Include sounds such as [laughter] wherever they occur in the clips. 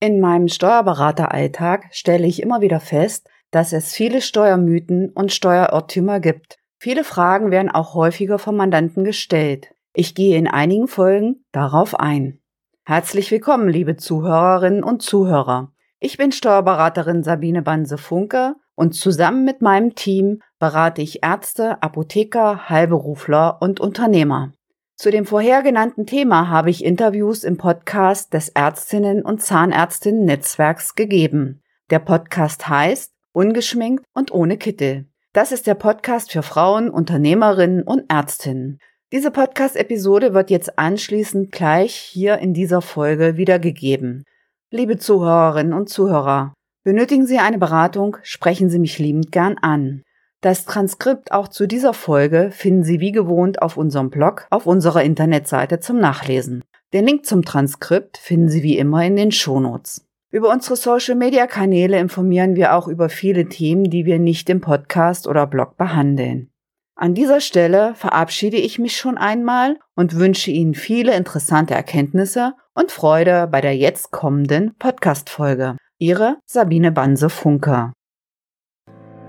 In meinem Steuerberateralltag stelle ich immer wieder fest, dass es viele Steuermythen und Steuerirrtümer gibt. Viele Fragen werden auch häufiger vom Mandanten gestellt. Ich gehe in einigen Folgen darauf ein. Herzlich willkommen, liebe Zuhörerinnen und Zuhörer. Ich bin Steuerberaterin Sabine Banse-Funke und zusammen mit meinem Team berate ich Ärzte, Apotheker, Heilberufler und Unternehmer. Zu dem vorhergenannten Thema habe ich Interviews im Podcast des Ärztinnen und Zahnärztinnen Netzwerks gegeben. Der Podcast heißt Ungeschminkt und ohne Kittel. Das ist der Podcast für Frauen, Unternehmerinnen und Ärztinnen. Diese Podcast-Episode wird jetzt anschließend gleich hier in dieser Folge wiedergegeben. Liebe Zuhörerinnen und Zuhörer, benötigen Sie eine Beratung, sprechen Sie mich liebend gern an. Das Transkript auch zu dieser Folge finden Sie wie gewohnt auf unserem Blog auf unserer Internetseite zum Nachlesen. Den Link zum Transkript finden Sie wie immer in den Shownotes. Über unsere Social-Media-Kanäle informieren wir auch über viele Themen, die wir nicht im Podcast oder Blog behandeln. An dieser Stelle verabschiede ich mich schon einmal und wünsche Ihnen viele interessante Erkenntnisse und Freude bei der jetzt kommenden Podcast-Folge. Ihre Sabine Banse-Funker.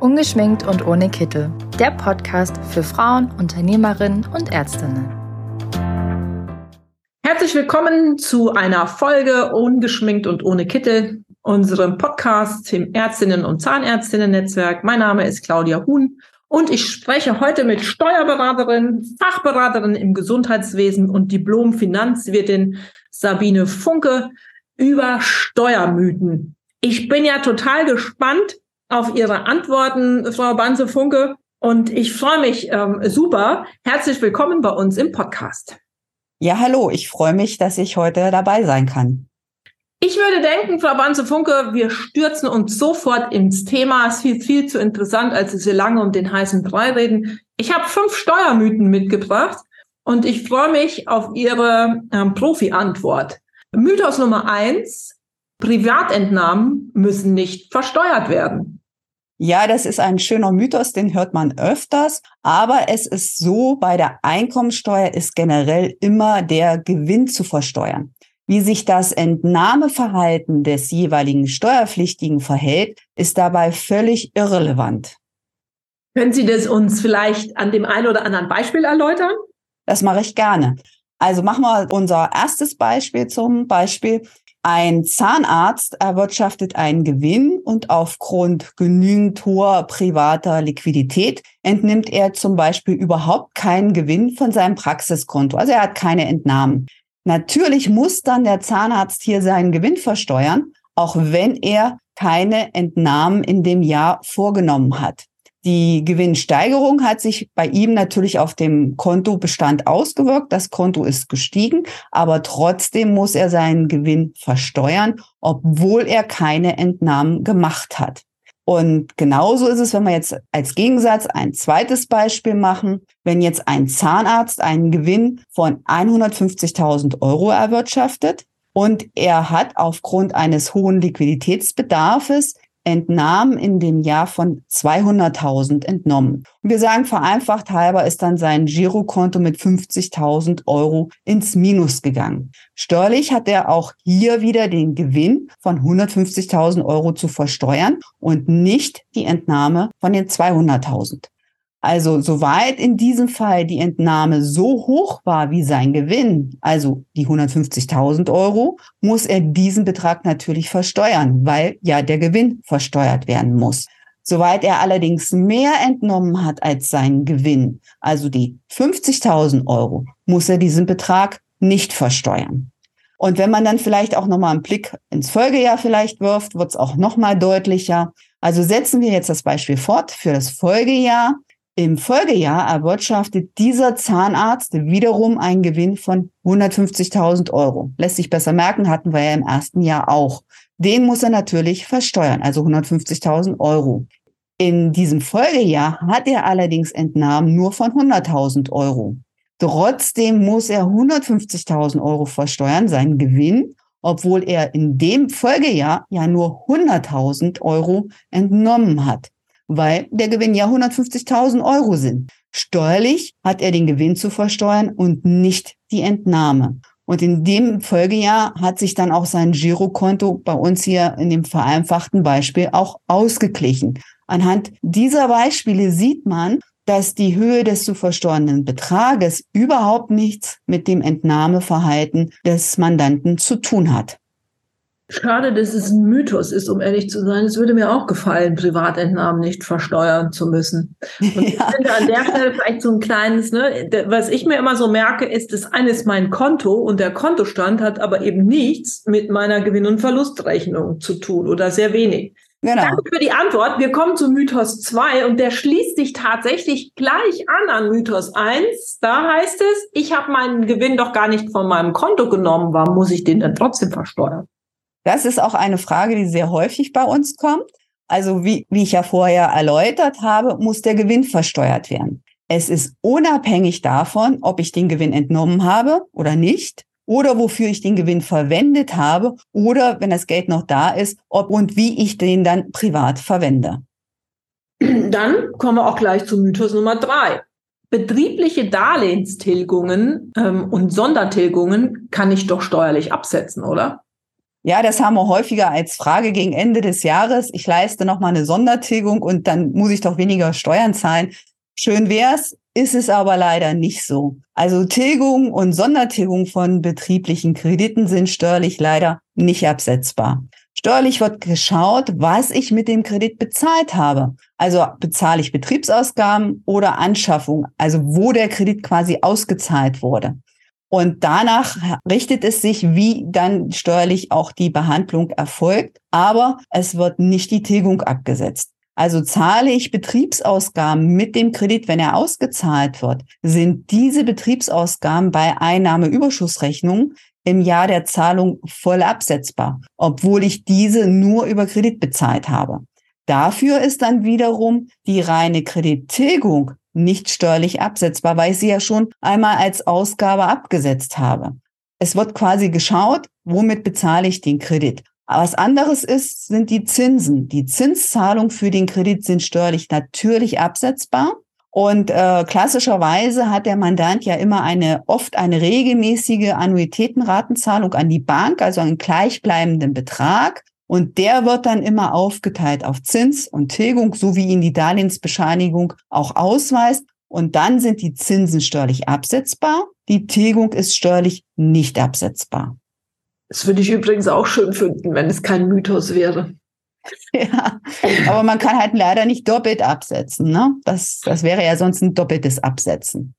Ungeschminkt und ohne Kittel. Der Podcast für Frauen, Unternehmerinnen und Ärztinnen. Herzlich willkommen zu einer Folge Ungeschminkt und ohne Kittel, unserem Podcast im Ärztinnen- und Zahnärztinnen-Netzwerk. Mein Name ist Claudia Huhn und ich spreche heute mit Steuerberaterin, Fachberaterin im Gesundheitswesen und Diplom-Finanzwirtin Sabine Funke über Steuermythen. Ich bin ja total gespannt, auf Ihre Antworten, Frau Banse-Funke. Und ich freue mich ähm, super. Herzlich willkommen bei uns im Podcast. Ja, hallo. Ich freue mich, dass ich heute dabei sein kann. Ich würde denken, Frau Banze-Funke, wir stürzen uns sofort ins Thema. Es ist viel, viel zu interessant, als dass wir lange um den heißen Brei reden. Ich habe fünf Steuermythen mitgebracht und ich freue mich auf Ihre ähm, Profi-Antwort. Mythos Nummer eins. Privatentnahmen müssen nicht versteuert werden. Ja, das ist ein schöner Mythos, den hört man öfters. Aber es ist so, bei der Einkommensteuer ist generell immer der Gewinn zu versteuern. Wie sich das Entnahmeverhalten des jeweiligen Steuerpflichtigen verhält, ist dabei völlig irrelevant. Können Sie das uns vielleicht an dem einen oder anderen Beispiel erläutern? Das mache ich gerne. Also machen wir unser erstes Beispiel zum Beispiel. Ein Zahnarzt erwirtschaftet einen Gewinn und aufgrund genügend hoher privater Liquidität entnimmt er zum Beispiel überhaupt keinen Gewinn von seinem Praxiskonto. Also er hat keine Entnahmen. Natürlich muss dann der Zahnarzt hier seinen Gewinn versteuern, auch wenn er keine Entnahmen in dem Jahr vorgenommen hat. Die Gewinnsteigerung hat sich bei ihm natürlich auf dem Kontobestand ausgewirkt. Das Konto ist gestiegen, aber trotzdem muss er seinen Gewinn versteuern, obwohl er keine Entnahmen gemacht hat. Und genauso ist es, wenn wir jetzt als Gegensatz ein zweites Beispiel machen. Wenn jetzt ein Zahnarzt einen Gewinn von 150.000 Euro erwirtschaftet und er hat aufgrund eines hohen Liquiditätsbedarfes Entnahmen in dem Jahr von 200.000 entnommen. Und wir sagen vereinfacht halber ist dann sein Girokonto mit 50.000 Euro ins Minus gegangen. Steuerlich hat er auch hier wieder den Gewinn von 150.000 Euro zu versteuern und nicht die Entnahme von den 200.000. Also soweit in diesem Fall die Entnahme so hoch war wie sein Gewinn, also die 150.000 Euro, muss er diesen Betrag natürlich versteuern, weil ja der Gewinn versteuert werden muss. Soweit er allerdings mehr entnommen hat als seinen Gewinn, also die 50.000 Euro, muss er diesen Betrag nicht versteuern. Und wenn man dann vielleicht auch nochmal einen Blick ins Folgejahr vielleicht wirft, wird es auch nochmal deutlicher. Also setzen wir jetzt das Beispiel fort für das Folgejahr. Im Folgejahr erwirtschaftet dieser Zahnarzt wiederum einen Gewinn von 150.000 Euro. Lässt sich besser merken, hatten wir ja im ersten Jahr auch. Den muss er natürlich versteuern, also 150.000 Euro. In diesem Folgejahr hat er allerdings Entnahmen nur von 100.000 Euro. Trotzdem muss er 150.000 Euro versteuern, seinen Gewinn, obwohl er in dem Folgejahr ja nur 100.000 Euro entnommen hat weil der Gewinn ja 150.000 Euro sind. Steuerlich hat er den Gewinn zu versteuern und nicht die Entnahme. Und in dem Folgejahr hat sich dann auch sein Girokonto bei uns hier in dem vereinfachten Beispiel auch ausgeglichen. Anhand dieser Beispiele sieht man, dass die Höhe des zu versteuernden Betrages überhaupt nichts mit dem Entnahmeverhalten des Mandanten zu tun hat. Schade, dass es ein Mythos ist, um ehrlich zu sein. Es würde mir auch gefallen, Privatentnahmen nicht versteuern zu müssen. Und [laughs] ja. ich finde an der Stelle vielleicht so ein kleines, ne, was ich mir immer so merke, ist, das eine ist mein Konto und der Kontostand hat aber eben nichts mit meiner Gewinn- und Verlustrechnung zu tun oder sehr wenig. Genau. Danke für die Antwort. Wir kommen zu Mythos 2 und der schließt sich tatsächlich gleich an an Mythos 1. Da heißt es, ich habe meinen Gewinn doch gar nicht von meinem Konto genommen. Warum muss ich den dann trotzdem versteuern? Das ist auch eine Frage, die sehr häufig bei uns kommt. Also wie, wie ich ja vorher erläutert habe, muss der Gewinn versteuert werden. Es ist unabhängig davon, ob ich den Gewinn entnommen habe oder nicht oder wofür ich den Gewinn verwendet habe oder wenn das Geld noch da ist, ob und wie ich den dann privat verwende. Dann kommen wir auch gleich zu Mythos Nummer drei. Betriebliche Darlehenstilgungen ähm, und Sondertilgungen kann ich doch steuerlich absetzen, oder? Ja, das haben wir häufiger als Frage gegen Ende des Jahres. Ich leiste noch mal eine Sondertilgung und dann muss ich doch weniger Steuern zahlen. Schön wär's, ist es aber leider nicht so. Also Tilgung und Sondertilgung von betrieblichen Krediten sind steuerlich leider nicht absetzbar. Steuerlich wird geschaut, was ich mit dem Kredit bezahlt habe. Also bezahle ich Betriebsausgaben oder Anschaffung, also wo der Kredit quasi ausgezahlt wurde. Und danach richtet es sich, wie dann steuerlich auch die Behandlung erfolgt. Aber es wird nicht die Tilgung abgesetzt. Also zahle ich Betriebsausgaben mit dem Kredit, wenn er ausgezahlt wird, sind diese Betriebsausgaben bei Einnahmeüberschussrechnung im Jahr der Zahlung voll absetzbar, obwohl ich diese nur über Kredit bezahlt habe. Dafür ist dann wiederum die reine Kredittilgung nicht steuerlich absetzbar, weil ich sie ja schon einmal als Ausgabe abgesetzt habe. Es wird quasi geschaut, womit bezahle ich den Kredit. Was anderes ist, sind die Zinsen. Die Zinszahlungen für den Kredit sind steuerlich natürlich absetzbar. Und äh, klassischerweise hat der Mandant ja immer eine, oft eine regelmäßige Annuitätenratenzahlung an die Bank, also einen gleichbleibenden Betrag. Und der wird dann immer aufgeteilt auf Zins und Tilgung, so wie ihn die Darlehensbescheinigung auch ausweist. Und dann sind die Zinsen steuerlich absetzbar. Die Tilgung ist steuerlich nicht absetzbar. Das würde ich übrigens auch schön finden, wenn es kein Mythos wäre. [laughs] Ja, aber man kann halt leider nicht doppelt absetzen. Ne? Das, das wäre ja sonst ein doppeltes Absetzen.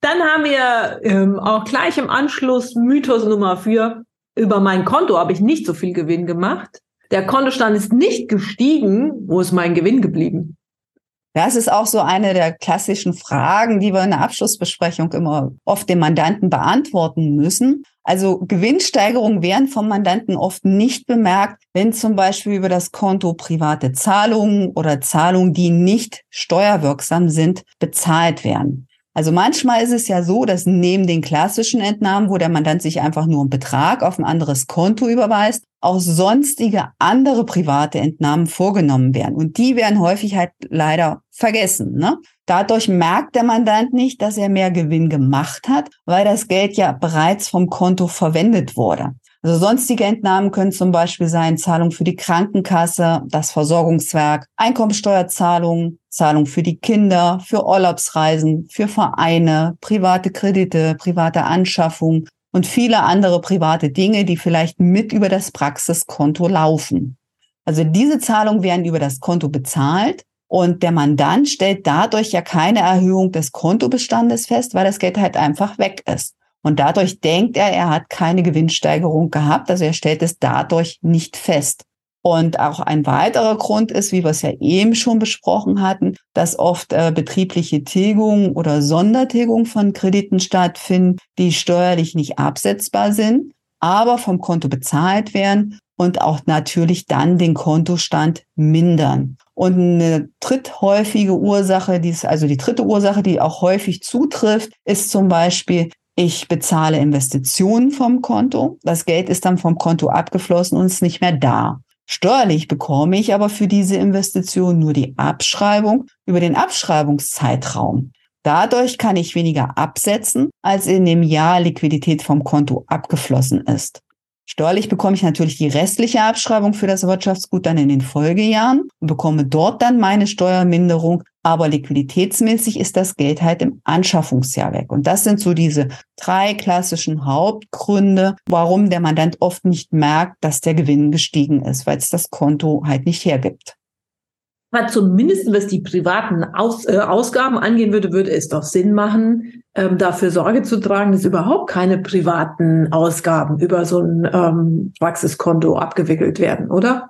Dann haben wir ähm, auch gleich im Anschluss Mythos Nummer vier. Über mein Konto habe ich nicht so viel Gewinn gemacht. Der Kontostand ist nicht gestiegen. Wo ist mein Gewinn geblieben? Das ist auch so eine der klassischen Fragen, die wir in der Abschlussbesprechung immer oft dem Mandanten beantworten müssen. Also Gewinnsteigerungen werden vom Mandanten oft nicht bemerkt, wenn zum Beispiel über das Konto private Zahlungen oder Zahlungen, die nicht steuerwirksam sind, bezahlt werden. Also manchmal ist es ja so, dass neben den klassischen Entnahmen, wo der Mandant sich einfach nur einen Betrag auf ein anderes Konto überweist, auch sonstige andere private Entnahmen vorgenommen werden. Und die werden häufig halt leider vergessen. Ne? Dadurch merkt der Mandant nicht, dass er mehr Gewinn gemacht hat, weil das Geld ja bereits vom Konto verwendet wurde. Also sonstige Entnahmen können zum Beispiel sein Zahlung für die Krankenkasse, das Versorgungswerk, Einkommensteuerzahlungen, Zahlung für die Kinder, für Urlaubsreisen, für Vereine, private Kredite, private Anschaffung und viele andere private Dinge, die vielleicht mit über das Praxiskonto laufen. Also diese Zahlungen werden über das Konto bezahlt und der Mandant stellt dadurch ja keine Erhöhung des Kontobestandes fest, weil das Geld halt einfach weg ist. Und dadurch denkt er, er hat keine Gewinnsteigerung gehabt. Also er stellt es dadurch nicht fest. Und auch ein weiterer Grund ist, wie wir es ja eben schon besprochen hatten, dass oft äh, betriebliche Tilgungen oder Sondertilgungen von Krediten stattfinden, die steuerlich nicht absetzbar sind, aber vom Konto bezahlt werden und auch natürlich dann den Kontostand mindern. Und eine dritthäufige Ursache, die ist also die dritte Ursache, die auch häufig zutrifft, ist zum Beispiel, ich bezahle Investitionen vom Konto. Das Geld ist dann vom Konto abgeflossen und ist nicht mehr da. Steuerlich bekomme ich aber für diese Investition nur die Abschreibung über den Abschreibungszeitraum. Dadurch kann ich weniger absetzen, als in dem Jahr Liquidität vom Konto abgeflossen ist. Steuerlich bekomme ich natürlich die restliche Abschreibung für das Wirtschaftsgut dann in den Folgejahren und bekomme dort dann meine Steuerminderung. Aber liquiditätsmäßig ist das Geld halt im Anschaffungsjahr weg. Und das sind so diese drei klassischen Hauptgründe, warum der Mandant oft nicht merkt, dass der Gewinn gestiegen ist, weil es das Konto halt nicht hergibt. Aber zumindest was die privaten Aus, äh, Ausgaben angehen würde, würde es doch Sinn machen, ähm, dafür Sorge zu tragen, dass überhaupt keine privaten Ausgaben über so ein ähm, Praxiskonto abgewickelt werden, oder?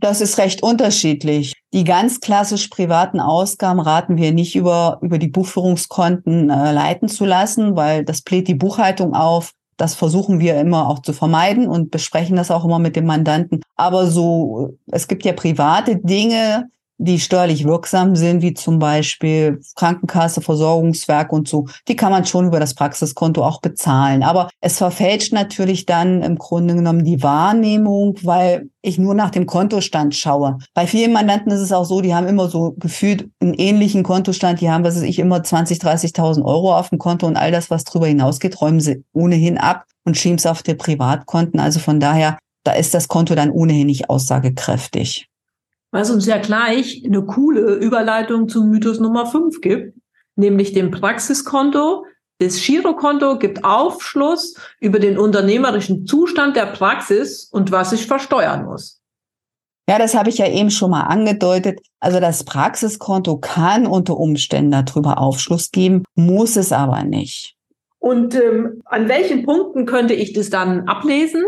Das ist recht unterschiedlich. Die ganz klassisch privaten Ausgaben raten wir nicht über, über die Buchführungskonten äh, leiten zu lassen, weil das bläht die Buchhaltung auf. Das versuchen wir immer auch zu vermeiden und besprechen das auch immer mit dem Mandanten. Aber so, es gibt ja private Dinge, die steuerlich wirksam sind, wie zum Beispiel Krankenkasse, Versorgungswerk und so, die kann man schon über das Praxiskonto auch bezahlen. Aber es verfälscht natürlich dann im Grunde genommen die Wahrnehmung, weil ich nur nach dem Kontostand schaue. Bei vielen Mandanten ist es auch so, die haben immer so gefühlt einen ähnlichen Kontostand. Die haben, was weiß ich, immer 20, 30.000 Euro auf dem Konto und all das, was darüber hinausgeht, räumen sie ohnehin ab und schieben es auf die Privatkonten. Also von daher, da ist das Konto dann ohnehin nicht aussagekräftig was uns ja gleich eine coole Überleitung zum Mythos Nummer 5 gibt, nämlich dem Praxiskonto. Das Girokonto gibt Aufschluss über den unternehmerischen Zustand der Praxis und was ich versteuern muss. Ja, das habe ich ja eben schon mal angedeutet. Also das Praxiskonto kann unter Umständen darüber Aufschluss geben, muss es aber nicht. Und ähm, an welchen Punkten könnte ich das dann ablesen?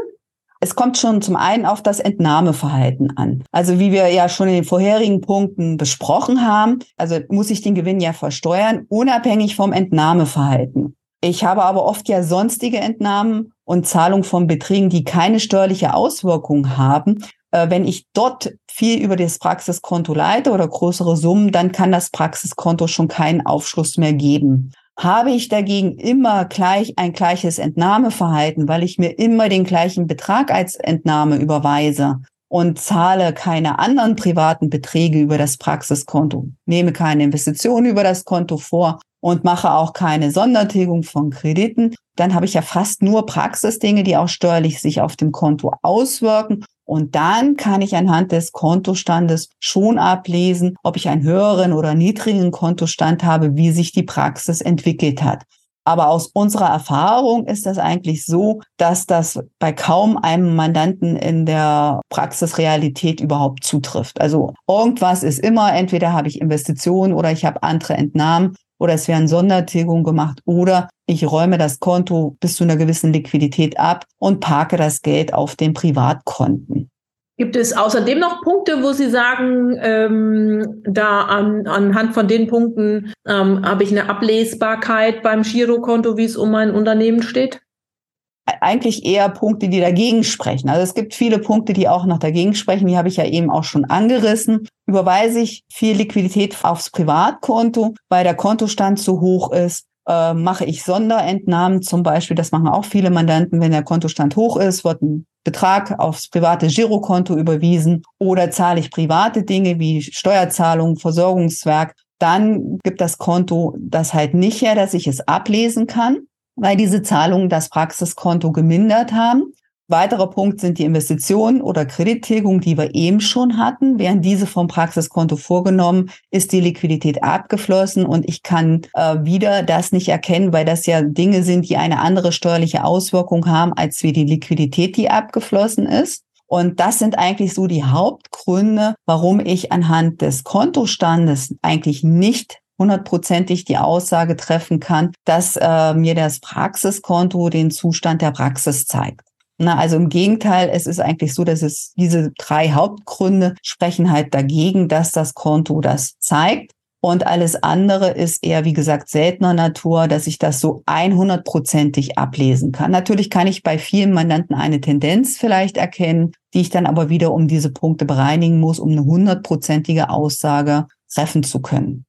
Es kommt schon zum einen auf das Entnahmeverhalten an. Also wie wir ja schon in den vorherigen Punkten besprochen haben, also muss ich den Gewinn ja versteuern, unabhängig vom Entnahmeverhalten. Ich habe aber oft ja sonstige Entnahmen und Zahlung von Beträgen, die keine steuerliche Auswirkung haben. Äh, wenn ich dort viel über das Praxiskonto leite oder größere Summen, dann kann das Praxiskonto schon keinen Aufschluss mehr geben. Habe ich dagegen immer gleich ein gleiches Entnahmeverhalten, weil ich mir immer den gleichen Betrag als Entnahme überweise und zahle keine anderen privaten Beträge über das Praxiskonto, nehme keine Investitionen über das Konto vor und mache auch keine Sondertilgung von Krediten, dann habe ich ja fast nur Praxisdinge, die auch steuerlich sich auf dem Konto auswirken und dann kann ich anhand des Kontostandes schon ablesen, ob ich einen höheren oder niedrigen Kontostand habe, wie sich die Praxis entwickelt hat. Aber aus unserer Erfahrung ist das eigentlich so, dass das bei kaum einem Mandanten in der Praxisrealität überhaupt zutrifft. Also irgendwas ist immer, entweder habe ich Investitionen oder ich habe andere Entnahmen oder es werden Sondertilgungen gemacht oder ich räume das Konto bis zu einer gewissen Liquidität ab und parke das Geld auf den Privatkonten. Gibt es außerdem noch Punkte, wo Sie sagen, ähm, da an, anhand von den Punkten ähm, habe ich eine Ablesbarkeit beim Girokonto, wie es um mein Unternehmen steht? Eigentlich eher Punkte, die dagegen sprechen. Also es gibt viele Punkte, die auch noch dagegen sprechen. Die habe ich ja eben auch schon angerissen. Überweise ich viel Liquidität aufs Privatkonto, weil der Kontostand zu hoch ist, äh, mache ich Sonderentnahmen zum Beispiel. Das machen auch viele Mandanten. Wenn der Kontostand hoch ist, wird ein Betrag aufs private Girokonto überwiesen oder zahle ich private Dinge wie Steuerzahlungen, Versorgungswerk. Dann gibt das Konto das halt nicht her, dass ich es ablesen kann, weil diese Zahlungen das Praxiskonto gemindert haben. Weiterer Punkt sind die Investitionen oder Kredittilgung, die wir eben schon hatten. Während diese vom Praxiskonto vorgenommen, ist die Liquidität abgeflossen und ich kann äh, wieder das nicht erkennen, weil das ja Dinge sind, die eine andere steuerliche Auswirkung haben, als wie die Liquidität, die abgeflossen ist. Und das sind eigentlich so die Hauptgründe, warum ich anhand des Kontostandes eigentlich nicht hundertprozentig die Aussage treffen kann, dass äh, mir das Praxiskonto den Zustand der Praxis zeigt. Na, also im Gegenteil, es ist eigentlich so, dass es diese drei Hauptgründe sprechen halt dagegen, dass das Konto das zeigt. Und alles andere ist eher, wie gesagt, seltener Natur, dass ich das so 100%ig ablesen kann. Natürlich kann ich bei vielen Mandanten eine Tendenz vielleicht erkennen, die ich dann aber wieder um diese Punkte bereinigen muss, um eine hundertprozentige Aussage treffen zu können.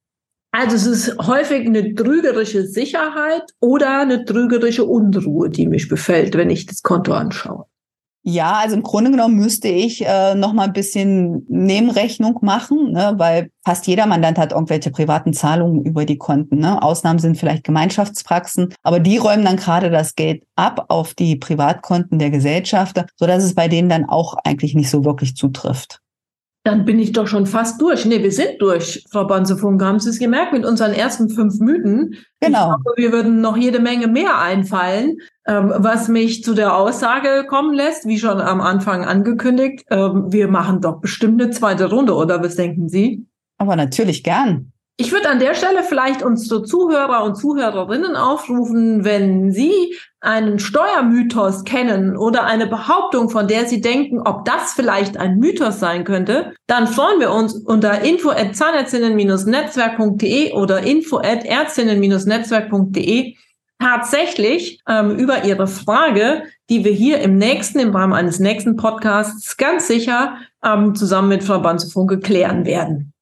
Also es ist häufig eine trügerische Sicherheit oder eine trügerische Unruhe, die mich befällt, wenn ich das Konto anschaue. Ja, also im Grunde genommen müsste ich äh, noch mal ein bisschen Nebenrechnung machen, ne, weil fast jeder Mandant hat irgendwelche privaten Zahlungen über die Konten. Ne? Ausnahmen sind vielleicht Gemeinschaftspraxen, aber die räumen dann gerade das Geld ab auf die Privatkonten der Gesellschafter, sodass es bei denen dann auch eigentlich nicht so wirklich zutrifft. Dann bin ich doch schon fast durch. Nee, wir sind durch, Frau Banzefunk. Haben Sie es gemerkt mit unseren ersten fünf Mythen? Genau. Ich glaube, wir würden noch jede Menge mehr einfallen, ähm, was mich zu der Aussage kommen lässt, wie schon am Anfang angekündigt, ähm, wir machen doch bestimmt eine zweite Runde, oder was denken Sie? Aber natürlich gern. Ich würde an der Stelle vielleicht unsere Zuhörer und Zuhörerinnen aufrufen, wenn Sie einen Steuermythos kennen oder eine Behauptung, von der Sie denken, ob das vielleicht ein Mythos sein könnte, dann freuen wir uns unter info at zahnärztinnen-netzwerk.de oder info at ärztinnen-netzwerk.de tatsächlich ähm, über Ihre Frage, die wir hier im nächsten, im Rahmen eines nächsten Podcasts ganz sicher ähm, zusammen mit Frau Banzefunke klären werden.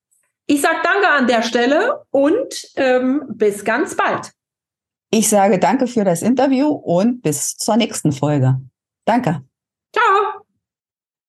Ich sage danke an der Stelle und ähm, bis ganz bald. Ich sage danke für das Interview und bis zur nächsten Folge. Danke. Ciao.